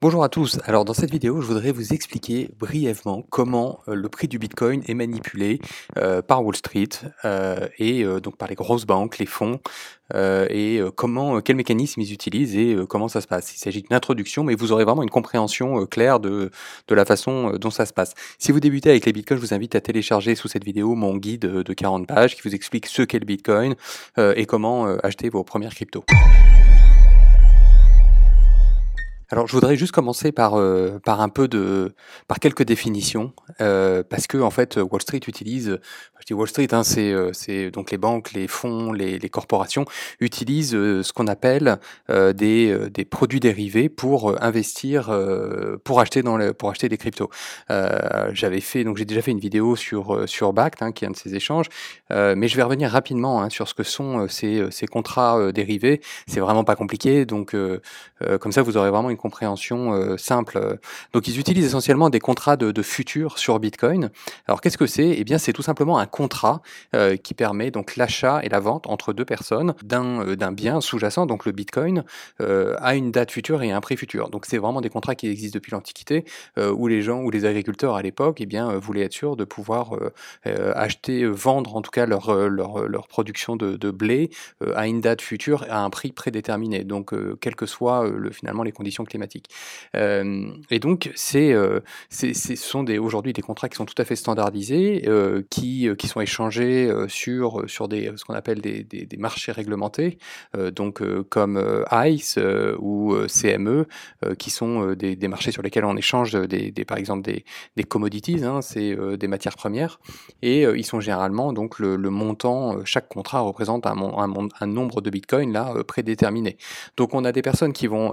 Bonjour à tous. Alors dans cette vidéo, je voudrais vous expliquer brièvement comment euh, le prix du Bitcoin est manipulé euh, par Wall Street euh, et donc par les grosses banques, les fonds et comment quels mécanismes ils utilisent et comment ça se passe. Il s'agit d'une introduction, mais vous aurez vraiment une compréhension claire de, de la façon dont ça se passe. Si vous débutez avec les Bitcoins, je vous invite à télécharger sous cette vidéo mon guide de 40 pages qui vous explique ce qu'est le Bitcoin et comment acheter vos premières cryptos. Alors, je voudrais juste commencer par, euh, par un peu de, par quelques définitions, euh, parce que en fait, Wall Street utilise, je dis Wall Street, hein, c'est, euh, c'est donc les banques, les fonds, les, les corporations utilisent euh, ce qu'on appelle euh, des, euh, des produits dérivés pour investir, pour acheter dans le, pour acheter des cryptos. J'avais fait, donc j'ai déjà fait une vidéo sur sur Bact, hein, qui est un de ces échanges, mais je vais revenir rapidement hein, sur ce que sont ces, ces contrats dérivés. C'est vraiment pas compliqué, donc comme ça vous aurez vraiment une compréhension euh, simple. Donc ils utilisent essentiellement des contrats de, de futurs sur Bitcoin. Alors qu'est-ce que c'est? Eh bien c'est tout simplement un contrat euh, qui permet donc l'achat et la vente entre deux personnes d'un euh, d'un bien sous-jacent, donc le Bitcoin, à une date future et à un prix futur. Donc c'est vraiment des contrats qui existent depuis l'Antiquité, où les gens, où les agriculteurs à l'époque, eh bien voulaient être sûrs de pouvoir acheter, vendre en tout cas leur leur, leur production de, blé à une date future à un prix prédéterminé. Donc quelles que soient le, finalement les conditions climatiques. Euh, et donc, euh, c'est, c'est- ce sont des, aujourd'hui des contrats qui sont tout à fait standardisés, euh, qui, qui sont échangés sur, sur des, ce qu'on appelle des, des, marchés réglementés, donc comme ICE ou CME, qui sont des, des marchés sur lesquels on échange des, par exemple des, des commodities, hein, c'est des matières premières, et ils sont généralement donc le, montant, chaque contrat représente un, un, un nombre de bitcoins là prédéterminé. Donc on a des personnes qui vont,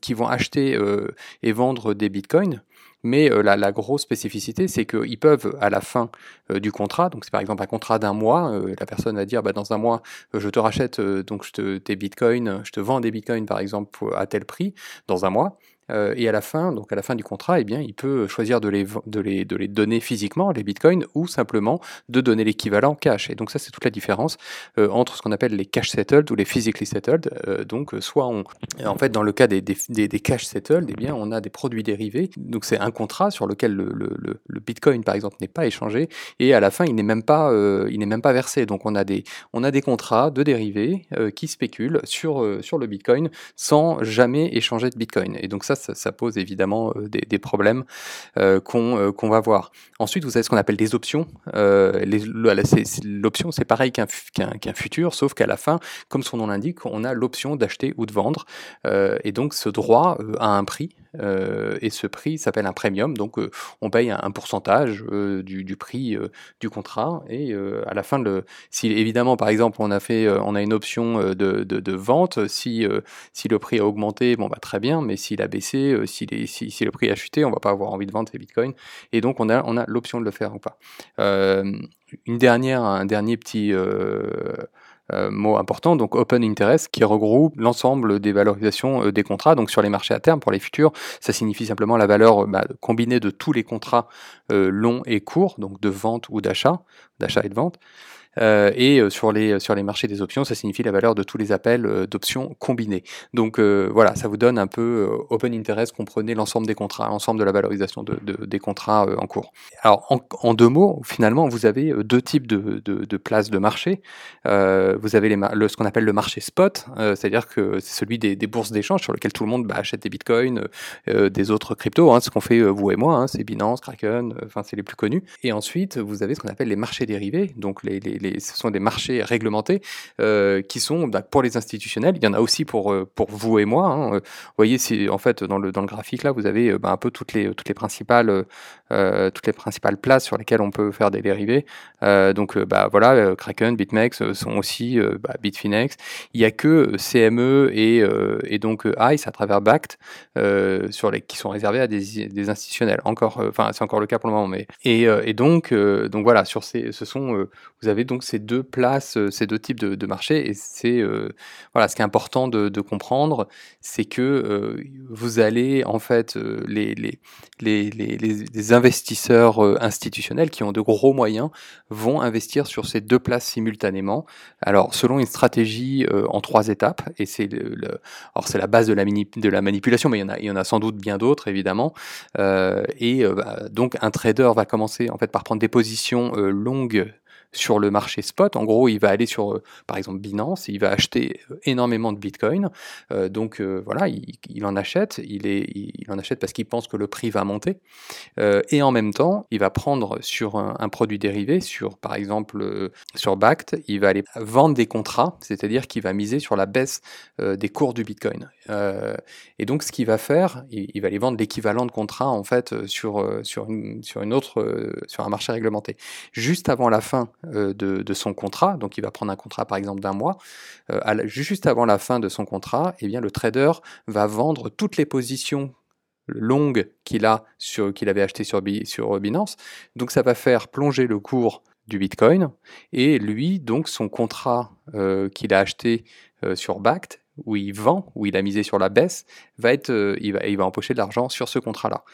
qui vont acheter euh, et vendre des bitcoins, mais euh, la, grosse spécificité, c'est qu'ils peuvent, à la fin euh, du contrat, donc c'est par exemple un contrat d'un mois, la personne va dire, bah, dans un mois, je te rachète donc je te, tes bitcoins, je te vends des bitcoins par exemple à tel prix dans un mois. Euh, et à la fin, donc à la fin du contrat, eh bien, il peut choisir de les, de les, de les donner physiquement, les bitcoins, ou simplement de donner l'équivalent cash. Et donc ça, c'est toute la différence euh, entre ce qu'on appelle les cash settled ou les physically settled. Euh, donc, soit on, en fait, dans le cas des, des, des, cash settled, eh bien, on a des produits dérivés. Donc, c'est un contrat sur lequel le, le, le, le bitcoin, par exemple, n'est pas échangé, et à la fin, il n'est même pas, même pas versé. Donc, on a des, on a des contrats de dérivés qui spéculent sur, sur le bitcoin sans jamais échanger de bitcoin. Et donc, ça, ça, pose évidemment euh, des, problèmes euh, qu'on euh, qu'on va voir. Ensuite, vous avez ce qu'on appelle des options. L'option, c'est pareil qu'un fu- qu'un qu'un futur, sauf qu'à la fin, comme son nom l'indique, on a l'option d'acheter ou de vendre. Et donc, ce droit a un prix. et ce prix s'appelle un premium. Donc, on paye un, pourcentage du, prix du contrat. Et à la fin, de le, si évidemment, par exemple, on a fait, on a une option de, vente, si si le prix a augmenté, bon bah très bien, mais s'il a baissé, euh, si, le prix a chuté, on va pas avoir envie de vendre ces bitcoins. Et donc on a, on a l'option de le faire ou pas. Euh, une dernière, un dernier petit euh, mot important, donc open interest, qui regroupe l'ensemble des valorisations des contrats. Donc sur les marchés à terme, pour les futurs, ça signifie simplement la valeur bah, combinée de tous les contrats longs et courts, donc de vente ou d'achat, d'achat et de vente. Euh, et euh, sur les, sur les marchés des options, ça signifie la valeur de tous les appels euh, d'options combinés. Donc voilà, ça vous donne un peu open interest, comprenez l'ensemble des contrats, l'ensemble de la valorisation de, de- des contrats en cours. Alors en, deux mots, finalement, vous avez deux types de, de, places de marché. Vous avez les, le, ce qu'on appelle le marché spot, c'est-à-dire que c'est celui des, bourses d'échange sur lequel tout le monde bah, achète des bitcoins, des autres cryptos, hein, ce qu'on fait vous et moi, hein, c'est Binance, Kraken, enfin c'est les plus connus. Et ensuite, vous avez ce qu'on appelle les marchés dérivés, donc les, ce sont des marchés réglementés euh, qui sont bah, pour les institutionnels. Il y en a aussi pour euh, vous et moi. hein. Vous voyez, en fait dans le dans le graphique là, vous avez euh, bah, un peu toutes les toutes les principales toutes les principales places sur lesquelles on peut faire des dérivés. Euh, donc euh, bah voilà, euh, Kraken, BitMEX euh, sont aussi euh, bah, Bitfinex. Il y a que euh, CME et euh, et donc euh, ICE à travers Bact euh, sur les qui sont réservés à des, des institutionnels. Encore, euh, enfin c'est encore le cas pour le moment, mais et, euh, et donc euh, donc voilà sur ces ce sont euh, vous avez donc ces deux places, euh, ces deux types de, de marchés, et c'est euh, voilà ce qui est important de, comprendre, c'est que euh, vous allez en fait euh, les, les, les, les, les- les investisseurs institutionnels qui ont de gros moyens vont investir sur ces deux places simultanément. Alors selon une stratégie en trois étapes, et c'est le, alors c'est la base de la, de la manipulation, mais il y en a, il y en a sans doute bien d'autres évidemment. et bah, donc un trader va commencer en fait par prendre des positions longues sur le marché spot. En gros, il va aller sur, euh, par exemple, Binance, il va acheter euh, énormément de Bitcoin. Euh, donc voilà, il, en achète. Il, en achète parce qu'il pense que le prix va monter. et en même temps, il va prendre sur un, produit dérivé, sur par exemple sur BACT, il va aller vendre des contrats, c'est-à-dire qu'il va miser sur la baisse des cours du Bitcoin. et donc, ce qu'il va faire, il, va aller vendre l'équivalent de contrats en fait sur sur une autre sur un marché réglementé. Juste avant la fin euh, de, son contrat, donc il va prendre un contrat par exemple d'un mois, euh, juste avant la fin de son contrat, eh bien, le trader va vendre toutes les positions longues qu'il a qu'il avait acheté sur, sur Binance. Donc ça va faire plonger le cours du Bitcoin et lui donc son contrat euh, qu'il a acheté sur Bact où il vend, où il a misé sur la baisse, va être, il, va, il va empocher de l'argent sur ce contrat-là.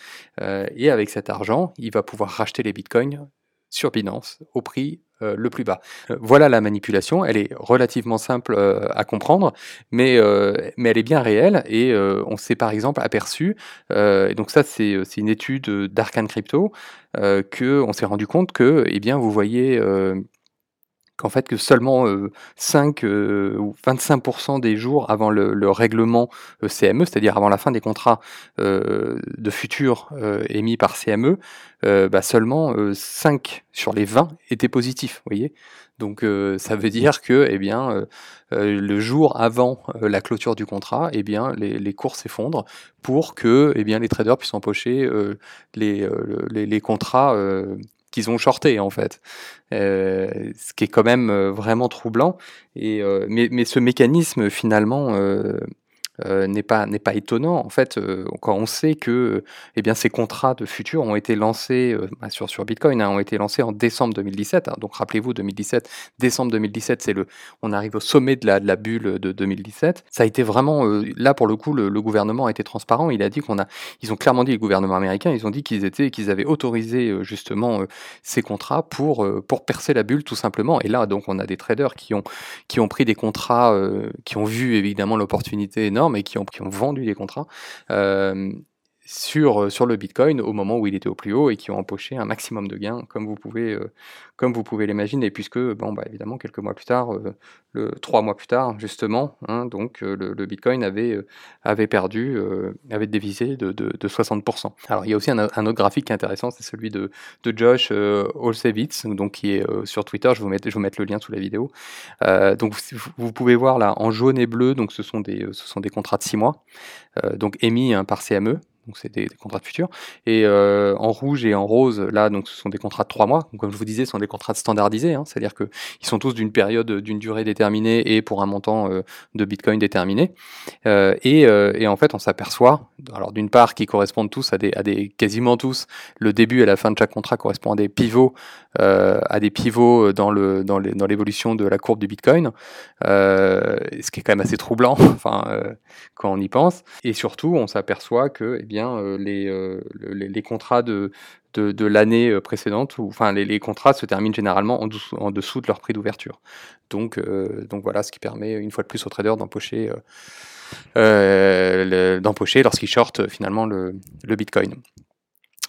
et avec cet argent, il va pouvoir racheter les bitcoins sur Binance au prix euh, le plus bas. Euh, voilà la manipulation, elle est relativement simple euh, à comprendre, mais, mais elle est bien réelle et on s'est par exemple aperçu, et donc ça c'est une étude d'Arcan Crypto, que on s'est rendu compte que, eh bien, vous voyez qu'en fait que seulement 5 ou 25% des jours avant le, règlement CME, c'est-à-dire avant la fin des contrats de futur émis par CME, bah seulement 5 sur les 20 étaient positifs, vous voyez. Donc ça veut dire que eh bien le jour avant la clôture du contrat, eh bien les, les cours s'effondrent pour que eh bien les traders puissent empocher les, les, les, contrats qu'ils ont shorté en fait, euh, ce qui est quand même euh, vraiment troublant. Et euh, mais, mais, ce mécanisme finalement euh, n'est pas n'est pas étonnant. En fait euh, quand on sait que eh bien ces contrats de futur ont été lancés euh, bah, sur sur Bitcoin hein, ont été lancés en décembre 2017 hein. donc rappelez-vous 2017 décembre 2017 c'est le on arrive au sommet de la de la bulle de 2017 ça a été vraiment là pour le coup le, gouvernement a été transparent. Il a dit qu'on a ils ont clairement dit le gouvernement américain ils ont dit qu'ils étaient qu'ils avaient autorisé justement ces contrats pour pour percer la bulle tout simplement. Et là donc on a des traders qui ont qui ont pris des contrats qui ont vu évidemment l'opportunité énorme mais qui ont, vendu des contrats. Euh, sur, euh, sur le Bitcoin au moment où il était au plus haut et qui ont empoché un maximum de gains, comme vous pouvez, euh, comme vous pouvez l'imaginer, puisque, bon, bah, évidemment, quelques mois plus tard, euh, le, trois mois plus tard, justement, hein, donc le, Bitcoin avait, avait perdu, avait dévisé de, de, de, 60%. Alors, il y a aussi un, autre graphique qui est intéressant, c'est celui de, de Josh Olsevitz, donc, qui est sur Twitter, je vous, mets, je vous mettre le lien sous la vidéo. donc, vous, pouvez voir là, en jaune et bleu, donc ce sont des, ce sont des contrats de 6 mois, donc émis hein, par CME, donc c'est des, contrats de futur. Et euh, en rouge et en rose, là, donc ce sont des contrats de trois mois. Comme je vous disais, ce sont des contrats standardisés, hein, c'est-à-dire qu'ils sont tous d'une période, d'une durée déterminée et pour un montant euh, de Bitcoin déterminé. Euh, et, et, en fait, on s'aperçoit, alors d'une part, qu'ils correspondent tous à des, à des, quasiment tous, le début et la fin de chaque contrat correspond à des pivots, à des pivots dans le dans l'évolution de la courbe du Bitcoin, ce qui est quand même assez troublant, enfin quand on y pense. Et surtout, on s'aperçoit que, eh bien euh, euh, les, les, contrats de, de, l'année euh, précédente, ou, enfin les, contrats se terminent généralement en dessous, en dessous de leur prix d'ouverture. Donc, donc voilà, ce qui permet une fois de plus aux traders d'empocher d'empocher lorsqu'ils shortent finalement le, le Bitcoin.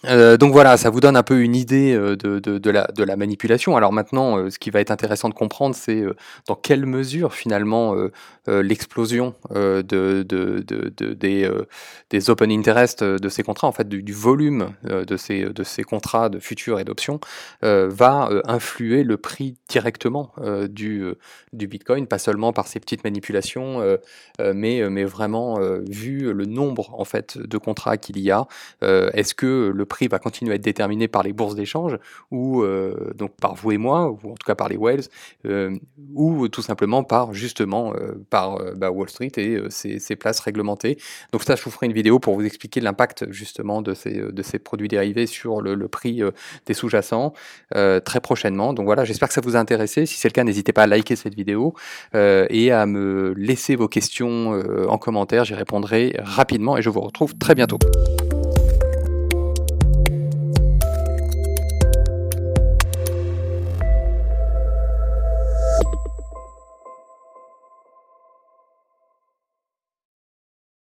Euh, donc voilà, ça vous donne un peu une idée euh, de, de, la, de la, manipulation. Alors maintenant, euh, ce qui va être intéressant de comprendre, c'est dans quelle mesure finalement l'explosion de, des, des, open interest de ces contrats, en fait du, volume de, ces, contrats de futurs et d'options, va influer le prix directement du, Bitcoin, pas seulement par ces petites manipulations, mais, mais vraiment vu le nombre en fait de contrats qu'il y a, est-ce que le prix va continuer à être déterminé par les bourses d'échange, ou euh, donc par vous et moi, ou en tout cas par les whales, euh, ou tout simplement par justement euh, par bah, Wall Street et ses, places réglementées. Donc ça, je vous ferai une vidéo pour vous expliquer l'impact justement de ces, de ces produits dérivés sur le, prix des sous-jacents très prochainement. Donc voilà, j'espère que ça vous a intéressé. Si c'est le cas, n'hésitez pas à liker cette vidéo et à me laisser vos questions en commentaire. J'y répondrai rapidement et je vous retrouve très bientôt.